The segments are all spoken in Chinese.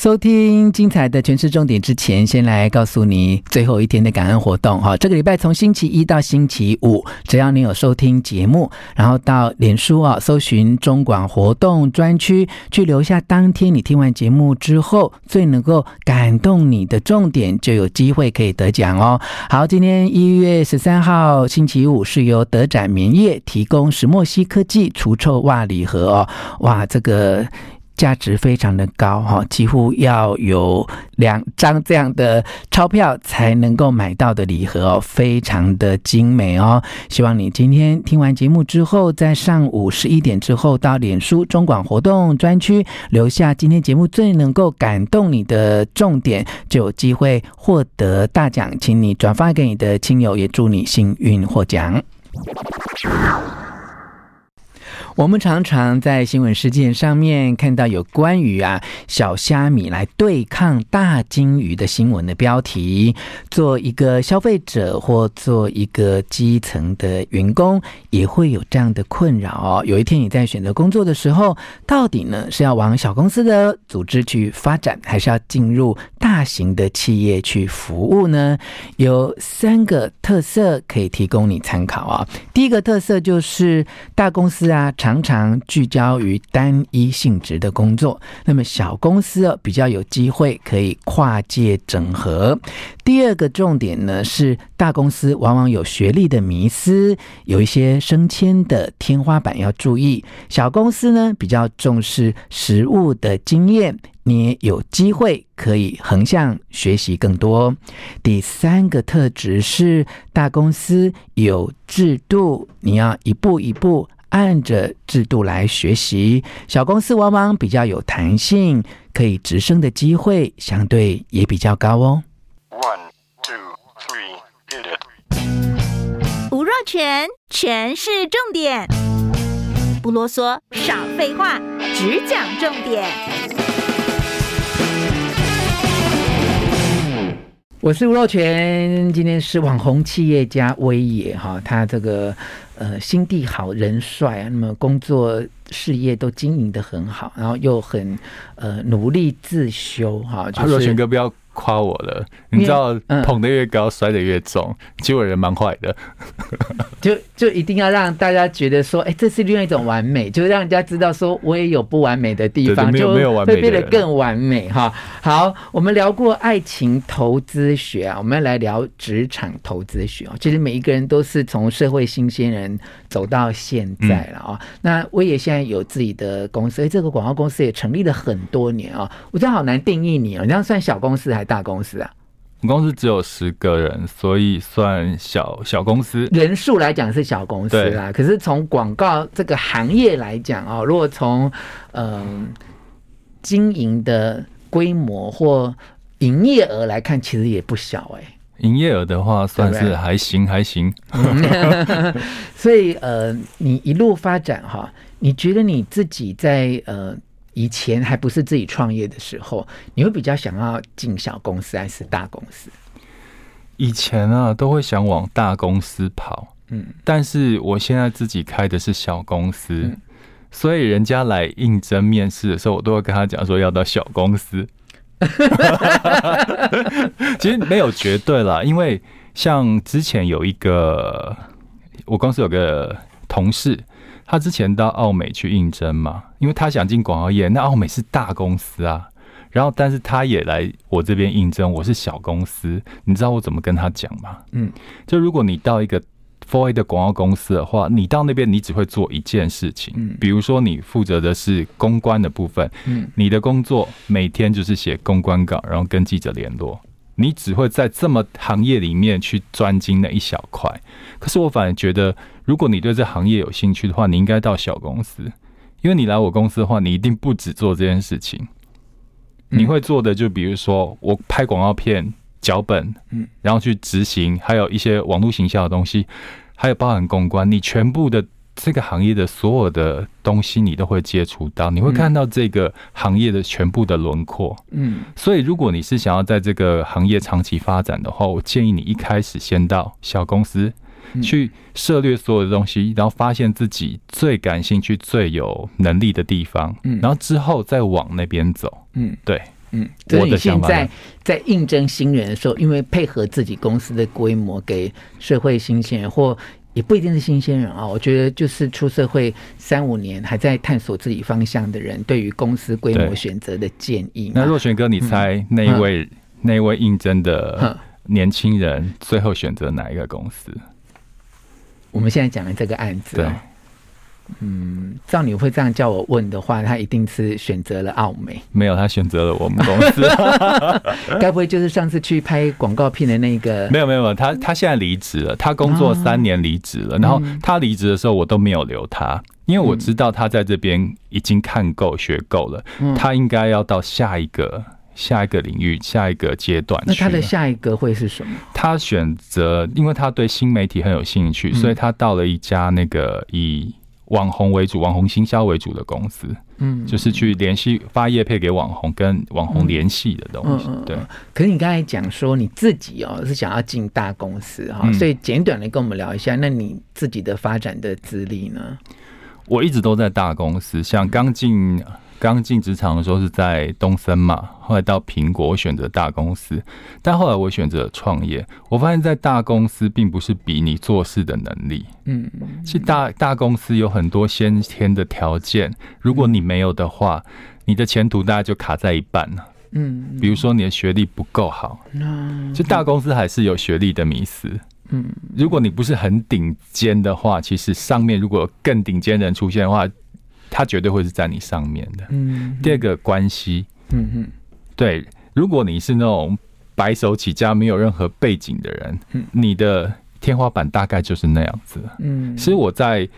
收听精彩的权式重点之前，先来告诉你最后一天的感恩活动哈。这个礼拜从星期一到星期五，只要你有收听节目，然后到脸书啊搜寻中广活动专区，去留下当天你听完节目之后最能够感动你的重点，就有机会可以得奖哦。好，今天一月十三号星期五是由德展棉业提供石墨烯科技除臭袜礼盒哦。哇，这个。价值非常的高哈，几乎要有两张这样的钞票才能够买到的礼盒哦，非常的精美哦。希望你今天听完节目之后，在上午十一点之后到脸书中广活动专区留下今天节目最能够感动你的重点，就有机会获得大奖。请你转发给你的亲友，也祝你幸运获奖。我们常常在新闻事件上面看到有关于啊小虾米来对抗大鲸鱼的新闻的标题。做一个消费者或做一个基层的员工，也会有这样的困扰哦。有一天你在选择工作的时候，到底呢是要往小公司的组织去发展，还是要进入大型的企业去服务呢？有三个特色可以提供你参考啊。第一个特色就是大公司啊。常常常聚焦于单一性质的工作，那么小公司比较有机会可以跨界整合。第二个重点呢是，大公司往往有学历的迷思，有一些升迁的天花板要注意。小公司呢比较重视实务的经验，你也有机会可以横向学习更多。第三个特质是，大公司有制度，你要一步一步。按着制度来学习，小公司往往比较有弹性，可以直升的机会相对也比较高哦。One, two, three, hit it. 吴若全，全是重点，不啰嗦，少废话，只讲重点。我是吴若全，今天是网红企业家威爷哈，他这个。呃，心地好人帅啊，那么工作事业都经营的很好，然后又很呃努力自修哈。就是、夸我了，你知道捧得越高，摔得越重，其实我人蛮坏的。就就一定要让大家觉得说，哎、欸，这是另外一种完美，就让人家知道说，我也有不完美的地方，就会变得更完美哈。好，我们聊过爱情投资学啊，我们要来聊职场投资学啊。其实每一个人都是从社会新鲜人走到现在了啊。那我也现在有自己的公司，哎，这个广告公司也成立了很多年啊。我真的好难定义你哦，你这样算小公司还？大公司啊，我们公司只有十个人，所以算小小公司。人数来讲是小公司啦，可是从广告这个行业来讲哦，如果从嗯、呃、经营的规模或营业额来看，其实也不小哎、欸。营业额的话，算是还行还行。所以呃，你一路发展哈，你觉得你自己在呃。以前还不是自己创业的时候，你会比较想要进小公司还是大公司？以前啊，都会想往大公司跑，嗯，但是我现在自己开的是小公司，嗯，所以人家来应征面试的时候，我都会跟他讲说要到小公司。其实没有绝对啦，因为像之前有一个，我公司有个同事。他之前到奥美去应征嘛，因为他想进广告业，那奥美是大公司啊。然后，但是他也来我这边应征，我是小公司。你知道我怎么跟他讲吗？嗯，就如果你到一个 for A 的广告公司的话，你到那边你只会做一件事情，嗯，比如说你负责的是公关的部分，嗯，你的工作每天就是写公关稿，然后跟记者联络。你只会在这么行业里面去专精那一小块，可是我反而觉得，如果你对这行业有兴趣的话，你应该到小公司，因为你来我公司的话，你一定不只做这件事情，你会做的就比如说我拍广告片脚本，嗯，然后去执行，还有一些网络形象的东西，还有包含公关，你全部的。这个行业的所有的东西，你都会接触到，你会看到这个行业的全部的轮廓。嗯，所以如果你是想要在这个行业长期发展的话，我建议你一开始先到小公司去涉猎所有的东西，然后发现自己最感兴趣、最有能力的地方，嗯然后之后再往那边走。嗯，对。嗯，所以你现在在在应征新人的时候，因为配合自己公司的规模，给社会新鲜人或也不一定是新鲜人啊，我觉得就是出社会三五年还在探索自己方向的人，对于公司规模选择的建议。那若璇哥，你猜那一位、嗯、那一位应征的年轻人最后选择哪一个公司？我们现在讲的这个案子、哦，对。嗯，照你会这样叫我问的话，他一定是选择了奥美。没有，他选择了我们公司。该不会就是上次去拍广告片的那个？没有，没有，他他现在离职了。他工作三年离职了，然后他离职的时候，我都没有留他，因为我知道他在这边已经看够、学够了，他应该要到下一个。下一个领域，下一个阶段。那他的下一个会是什么？他选择，因为他对新媒体很有兴趣，所以他到了一家那个以网红为主、网红行销为主的公司。嗯，就是去联系发业配给网红，跟网红联系的东西。对。可是你刚才讲说你自己哦是想要进大公司哈，所以简短的跟我们聊一下，那你自己的发展的资历呢？我一直都在大公司，像刚进。刚进职场的时候是在东森嘛，后来到苹果，我选择大公司，但后来我选择创业。我发现，在大公司并不是比你做事的能力，嗯，是大大公司有很多先天的条件，如果你没有的话，你的前途大概就卡在一半。了，嗯，比如说你的学历不够好，就大公司还是有学历的迷思，嗯，如果你不是很顶尖的话，其实上面如果有更顶尖的人出现的话。他绝对会是在你上面的。嗯，第二个关系，嗯嗯，对，如果你是那种白手起家、没有任何背景的人，嗯，你的天花板大概就是那样子。嗯，其实我在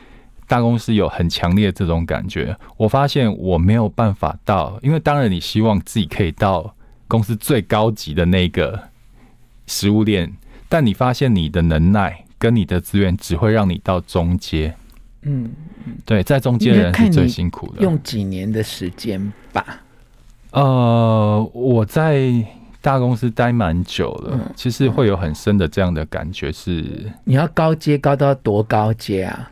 大公司有很强烈的这种感觉。我发现我没有办法到，因为当然你希望自己可以到公司最高级的那个食物链，但你发现你的能耐跟你的资源只会让你到中阶。嗯，对，在中间人是最辛苦的。用几年的时间吧。呃，我在大公司待蛮久了，嗯，其实会有很深的这样的感觉是。你要高阶高到多高阶啊？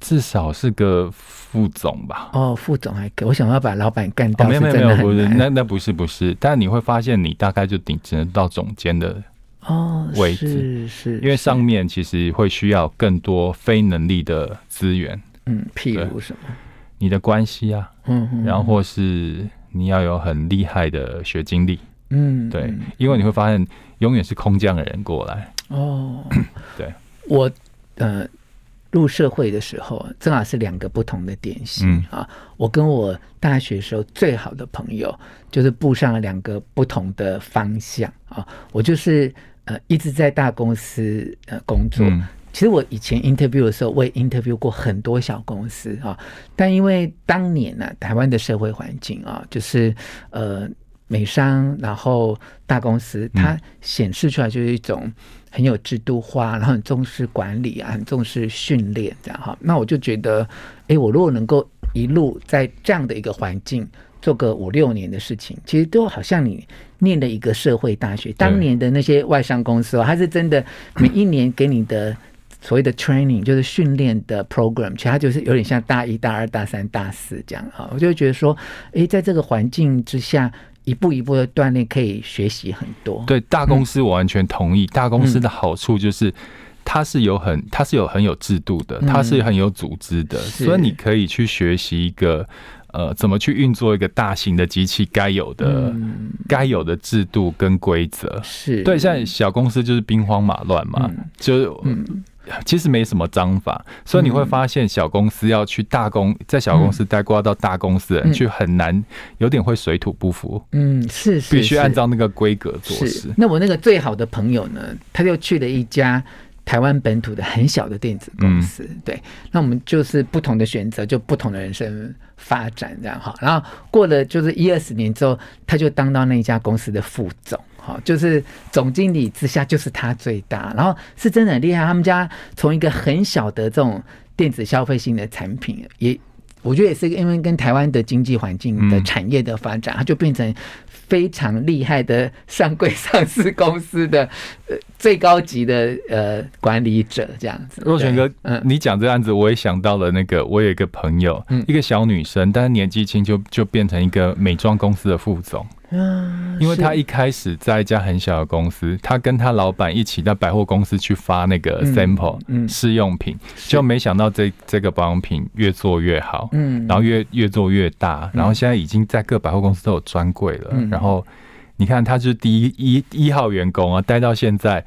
至少是个副总吧。哦，副总还可以。我想要把老板干掉，哦，没有没有没有，不是，那那不是不是，但你会发现你大概就顶只能到总监的。哦，位置。是是，因为上面其实会需要更多非能力的资源，嗯，譬如什么，你的关系啊，嗯，然后或是你要有很厉害的学经历，嗯，对，因为你会发现永远是空降的人过来，哦，对，我呃入社会的时候正好是两个不同的典型，嗯。啊，我跟我大学时候最好的朋友就是步上了两个不同的方向啊，我就是。呃，一直在大公司呃工作。嗯。其实我以前 interview 的时候，我也 interview 过很多小公司啊。但因为当年呢，台湾的社会环境啊，就是呃美商，然后大公司，它显示出来就是一种很有制度化，然后很重视管理啊，很重视训练这样哈。那我就觉得，哎，我如果能够一路在这样的一个环境。做个五六年的事情，其实都好像你念了一个社会大学。当年的那些外商公司哦，它是真的每一年给你的所谓的 training，就是训练的 program，其实它就是有点像大一、大二、大三、大四这样啊。我就觉得说，诶，在这个环境之下，一步一步的锻炼，可以学习很多。对，大公司我完全同意。大公司的好处就是，它是有很，它是有很有制度的，它是很有组织的，所以你可以去学习一个。呃，怎么去运作一个大型的机器该有的、该、嗯、有的制度跟规则？是对，像小公司就是兵荒马乱嘛，嗯、就、嗯、其实没什么章法，所以你会发现小公司要去大公，在小公司待挂到大公司的人，去很难，有点会水土不服。嗯，是，是，必须按照那个规格做事。那我那个最好的朋友呢，他就去了一家。台湾本土的很小的电子公司，嗯，对，那我们就是不同的选择，就不同的人生发展这样哈。然后过了就是一二十年之后，他就当到那一家公司的副总，哈，就是总经理之下就是他最大。然后是真的很厉害，他们家从一个很小的这种电子消费性的产品，也我觉得也是因为跟台湾的经济环境的产业的发展，它就变成。非常厉害的上柜上市公司的最高级的呃管理者这样子。若泉哥，嗯，你讲这案子，我也想到了那个，我有一个朋友，嗯，一个小女生，但是年纪轻就就变成一个美妆公司的副总。嗯，因为她一开始在一家很小的公司，她跟他老板一起到百货公司去发那个 sample 试用品，就没想到这这个保养品越做越好，嗯，然后越越做越大，然后现在已经在各百货公司都有专柜了。然后你看，他是第一一一号员工啊，待到现在，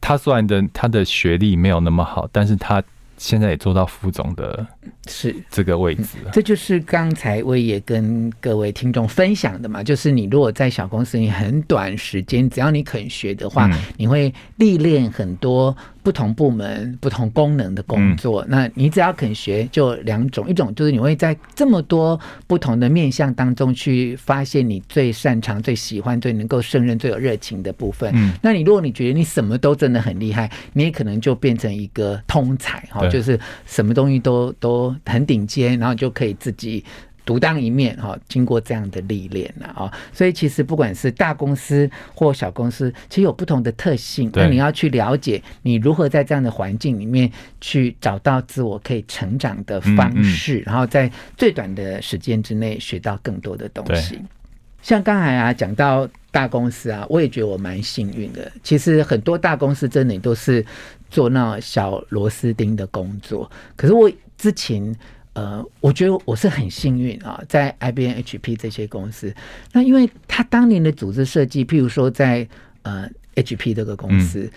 他虽然的他的学历没有那么好，但是他。现在也做到副总的，是这个位置了。这就是刚才我也跟各位听众分享的嘛，就是你如果在小公司，你很短时间，只要你肯学的话，你会历练很多。不同部门、不同功能的工作，嗯、那你只要肯学，就两种，一种就是你会在这么多不同的面向当中去发现你最擅长、最喜欢、最能够胜任、最有热情的部分。嗯，那你如果你觉得你什么都真的很厉害，你也可能就变成一个通才哈，就是什么东西都都很顶尖，然后就可以自己。独当一面哈，经过这样的历练了啊，所以其实不管是大公司或小公司，其实有不同的特性。那你要去了解你如何在这样的环境里面去找到自我可以成长的方式，然后在最短的时间之内学到更多的东西。像刚才啊讲到大公司啊，我也觉得我蛮幸运的。其实很多大公司真的都是做那小螺丝钉的工作，可是我之前。呃，我觉得我是很幸运啊，在 IBM、HP 这些公司。那因为他当年的组织设计，譬如说在呃 HP 这个公司，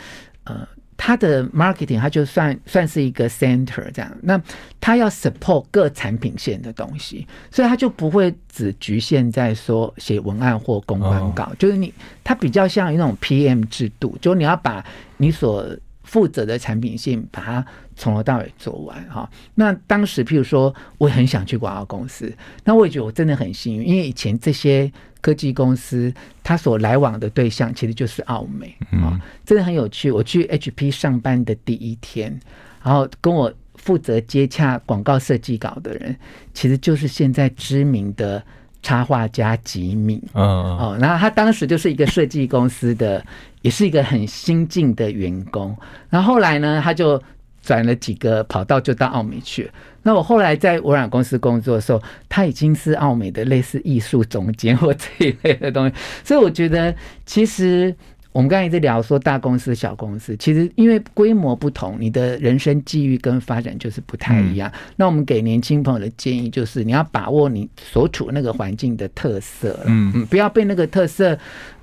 呃，他的 marketing 他就算算是一个 center 这样。那他要 support 各产品线的东西，所以他就不会只局限在说写文案或公关稿，就是你他比较像一种 PM 制度，就你要把你所负责的产品线把它从头到尾做完哈。那当时，譬如说，我很想去广告公司，那我也觉得我真的很幸运，因为以前这些科技公司，他所来往的对象其实就是奥美啊，真的很有趣。我去 HP 上班的第一天，然后跟我负责接洽广告设计稿的人，其实就是现在知名的。插画家吉米，嗯，哦，然后他当时就是一个设计公司的，也是一个很新进的员工。然后后来呢，他就转了几个跑道，就到奥美去。那我后来在微软公司工作的时候，他已经是奥美的类似艺术总监或这一类的东西。所以我觉得，其实。我们刚才一直聊说大公司、小公司，其实因为规模不同，你的人生际遇跟发展就是不太一样。嗯、那我们给年轻朋友的建议就是，你要把握你所处那个环境的特色，嗯嗯，不要被那个特色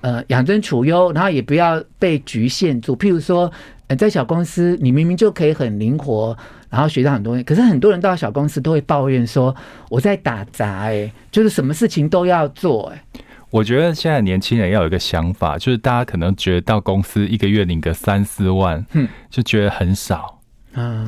呃养尊处优，然后也不要被局限住。譬如说，呃，在小公司，你明明就可以很灵活，然后学到很多东西，可是很多人到小公司都会抱怨说，我在打杂，哎，就是什么事情都要做，哎。我觉得现在年轻人要有一个想法，就是大家可能觉得到公司一个月领个三四万，嗯就觉得很少。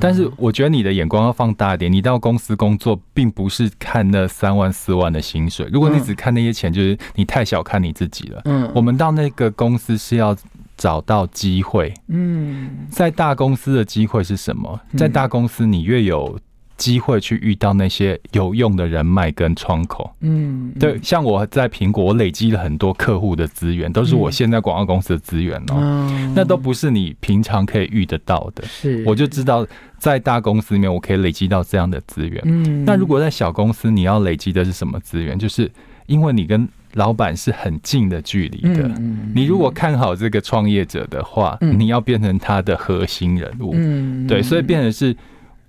但是我觉得你的眼光要放大一点，你到公司工作，并不是看那三万四万的薪水。如果你只看那些钱，就是你太小看你自己了。嗯，我们到那个公司是要找到机会。嗯，在大公司的机会是什么？在大公司，你越有。机会去遇到那些有用的人脉跟窗口，嗯，对，像我在苹果，我累积了很多客户的资源，都是我现在广告公司的资源哦，那都不是你平常可以遇得到的。是，我就知道在大公司里面，我可以累积到这样的资源。嗯，那如果在小公司，你要累积的是什么资源？就是因为你跟老板是很近的距离的，你如果看好这个创业者的话，你要变成他的核心人物。嗯，对，所以变成是。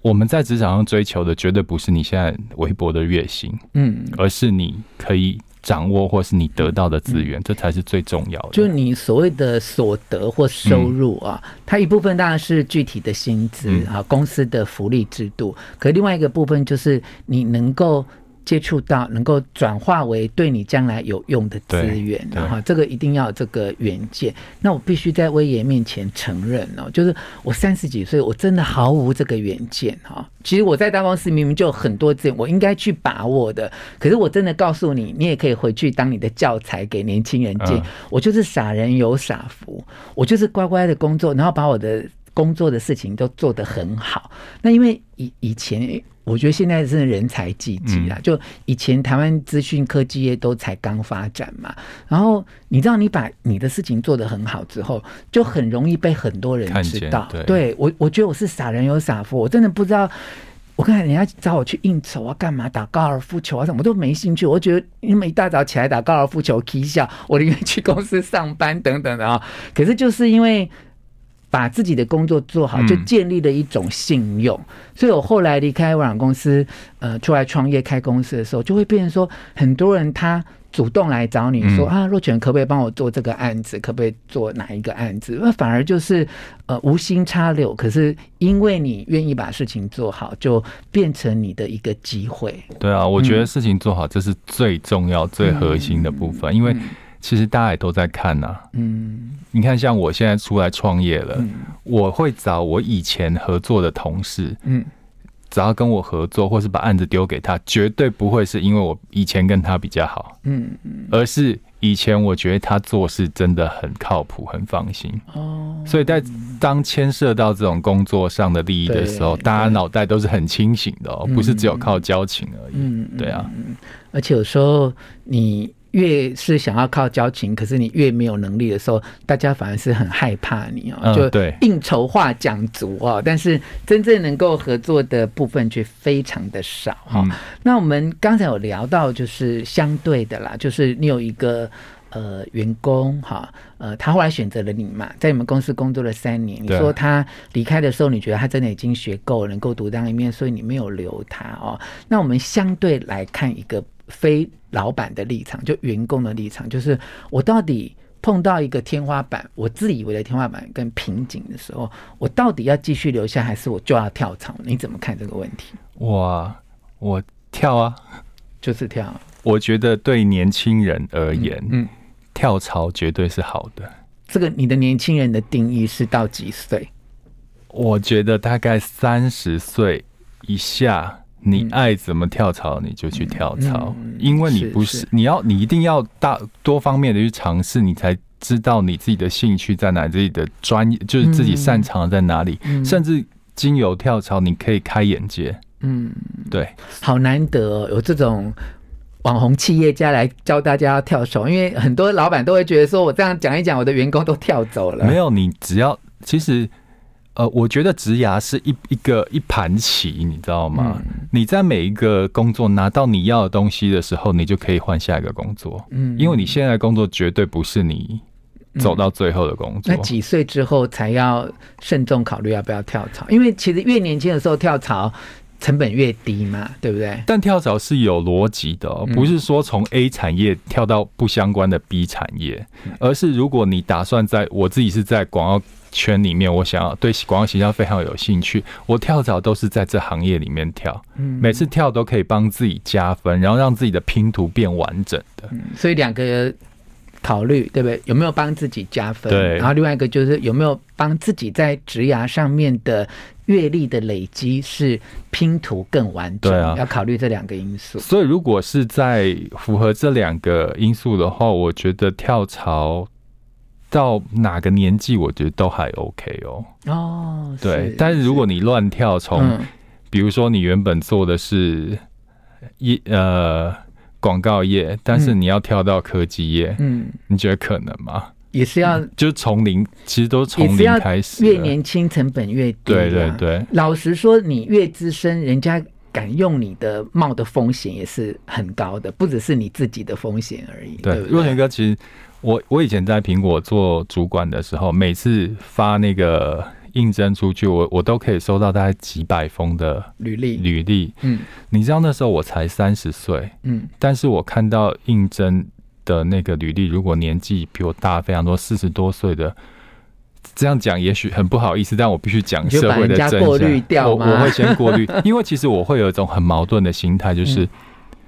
我们在职场上追求的绝对不是你现在微薄的月薪，嗯，而是你可以掌握或是你得到的资源，这才是最重要的。就你所谓的所得或收入啊，它一部分当然是具体的薪资啊，公司的福利制度，可另外一个部分就是你能够。接触到能够转化为对你将来有用的资源，然后这个一定要有这个远见。那我必须在威爷面前承认哦，就是我三十几岁，我真的毫无这个远见哈。其实我在大公司明明就有很多资源，我应该去把握的。可是我真的告诉你，你也可以回去当你的教材给年轻人见。我就是傻人有傻福，我就是乖乖的工作，然后把我的工作的事情都做得很好。那因为以以前。我觉得现在是人才济济啦。就以前台湾资讯科技业都才刚发展嘛，然后你知道，你把你的事情做得很好之后，就很容易被很多人知道。对，对我，我觉得我是傻人有傻福，我真的不知道。我看人家找我去应酬啊，干嘛打高尔夫球啊，什么都没兴趣。我觉得你们一大早起来打高尔夫球，踢一下，我宁愿去公司上班等等的啊。可是就是因为把自己的工作做好，就建立了一种信用。嗯、所以我后来离开微软公司，呃，出来创业开公司的时候，就会变成说，很多人他。主动来找你说啊，若泉可不可以帮我做这个案子？可不可以做哪一个案子？那反而就是呃无心插柳，可是因为你愿意把事情做好，就变成你的一个机会。对啊，我觉得事情做好这是最重要、最核心的部分，因为其实大家也都在看呐。嗯，你看，像我现在出来创业了，我会找我以前合作的同事，嗯。只要跟我合作，或是把案子丢给他，绝对不会是因为我以前跟他比较好，嗯，而是以前我觉得他做事真的很靠谱、很放心。哦，所以在当牵涉到这种工作上的利益的时候，大家脑袋都是很清醒的哦，不是只有靠交情而已。嗯，对啊，而且有时候你。越是想要靠交情，可是你越没有能力的时候，大家反而是很害怕你哦。就对，应酬话讲足哦，但是真正能够合作的部分却非常的少哈。那我们刚才有聊到，就是相对的啦，就是你有一个呃员工哈，呃，他后来选择了你嘛，在你们公司工作了三年。你说他离开的时候，你觉得他真的已经学够了，能够独当一面，所以你没有留他哦。那我们相对来看一个。非老板的立场，就员工的立场，就是我到底碰到一个天花板，我自以为的天花板跟瓶颈的时候，我到底要继续留下，还是我就要跳槽？你怎么看这个问题？我，我跳啊，就是跳。我觉得对年轻人而言，嗯，嗯，跳槽绝对是好的。这个你的年轻人的定义是到几岁？我觉得大概三十岁以下。你爱怎么跳槽你就去跳槽，因为你不是你要你一定要大多方面的去尝试，你才知道你自己的兴趣在哪，自己的专业就是自己擅长在哪里，甚至经由跳槽你可以开眼界。嗯，对，好难得有这种网红企业家来教大家要跳手，因为很多老板都会觉得说，我这样讲一讲，我的员工都跳走了。没有，你只要其实。呃，我觉得职涯是一一个一盘棋，你知道吗？嗯、你在每一个工作拿到你要的东西的时候，你就可以换下一个工作。嗯，因为你现在的工作绝对不是你走到最后的工作。嗯、那几岁之后才要慎重考虑要不要跳槽？因为其实越年轻的时候跳槽成本越低嘛，对不对？但跳槽是有逻辑的，不是说从 A 产业跳到不相关的 B 产业，而是如果你打算在，我自己是在广告。圈里面，我想要对广告形象非常有兴趣。我跳槽都是在这行业里面跳，每次跳都可以帮自己加分，然后让自己的拼图变完整的。所以两个考虑，对不对？有没有帮自己加分？对。然后另外一个就是有没有帮自己在职涯上面的阅历的累积是拼图更完整？对啊，要考虑这两个因素。所以如果是在符合这两个因素的话，我觉得跳槽。到哪个年纪，我觉得都还 OK 哦。哦，对，但是如果你乱跳，从比如说你原本做的是一呃广告业，但是你要跳到科技业，嗯，你觉得可能吗？也是要，就从零，其实都从零开始。越年轻成本越低。对对对。老实说，你越资深，人家敢用你的冒的风险也是很高的，不只是你自己的风险而已。对，若权哥其实。我我以前在苹果做主管的时候，每次发那个应征出去，我我都可以收到大概几百封的履历履历。嗯，你知道那时候我才三十岁，嗯，但是我看到应征的那个履历，如果年纪比我大非常多，四十多岁的，这样讲也许很不好意思，但我必须讲社会的真相。过滤掉？我我会先过滤，因为其实我会有一种很矛盾的心态，就是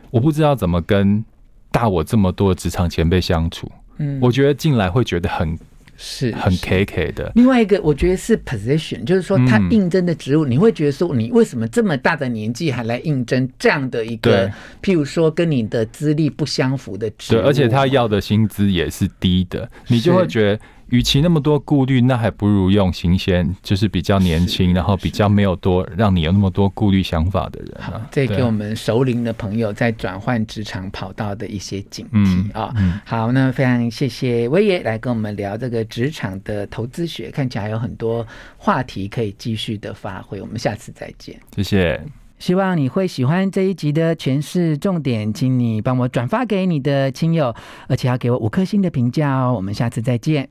我不知道怎么跟大我这么多的职场前辈相处。嗯，我觉得进来会觉得很是很 K K 的。另外一个，我觉得是 position，就是说他应征的职务，你会觉得说，你为什么这么大的年纪还来应征这样的一个，譬如说跟你的资历不相符的职务？对，而且他要的薪资也是低的，你就会觉得与其那么多顾虑，那还不如用新鲜，就是比较年轻，然后比较没有多让你有那么多顾虑想法的人啊。好，这给我们熟龄的朋友在转换职场跑道的一些警惕啊。嗯嗯、好，那非常谢谢威爷来跟我们聊这个职场的投资学，看起来有很多话题可以继续的发挥。我们下次再见，谢谢。希望你会喜欢这一集的诠释重点，请你帮我转发给你的亲友，而且要给我五颗星的评价哦。我们下次再见。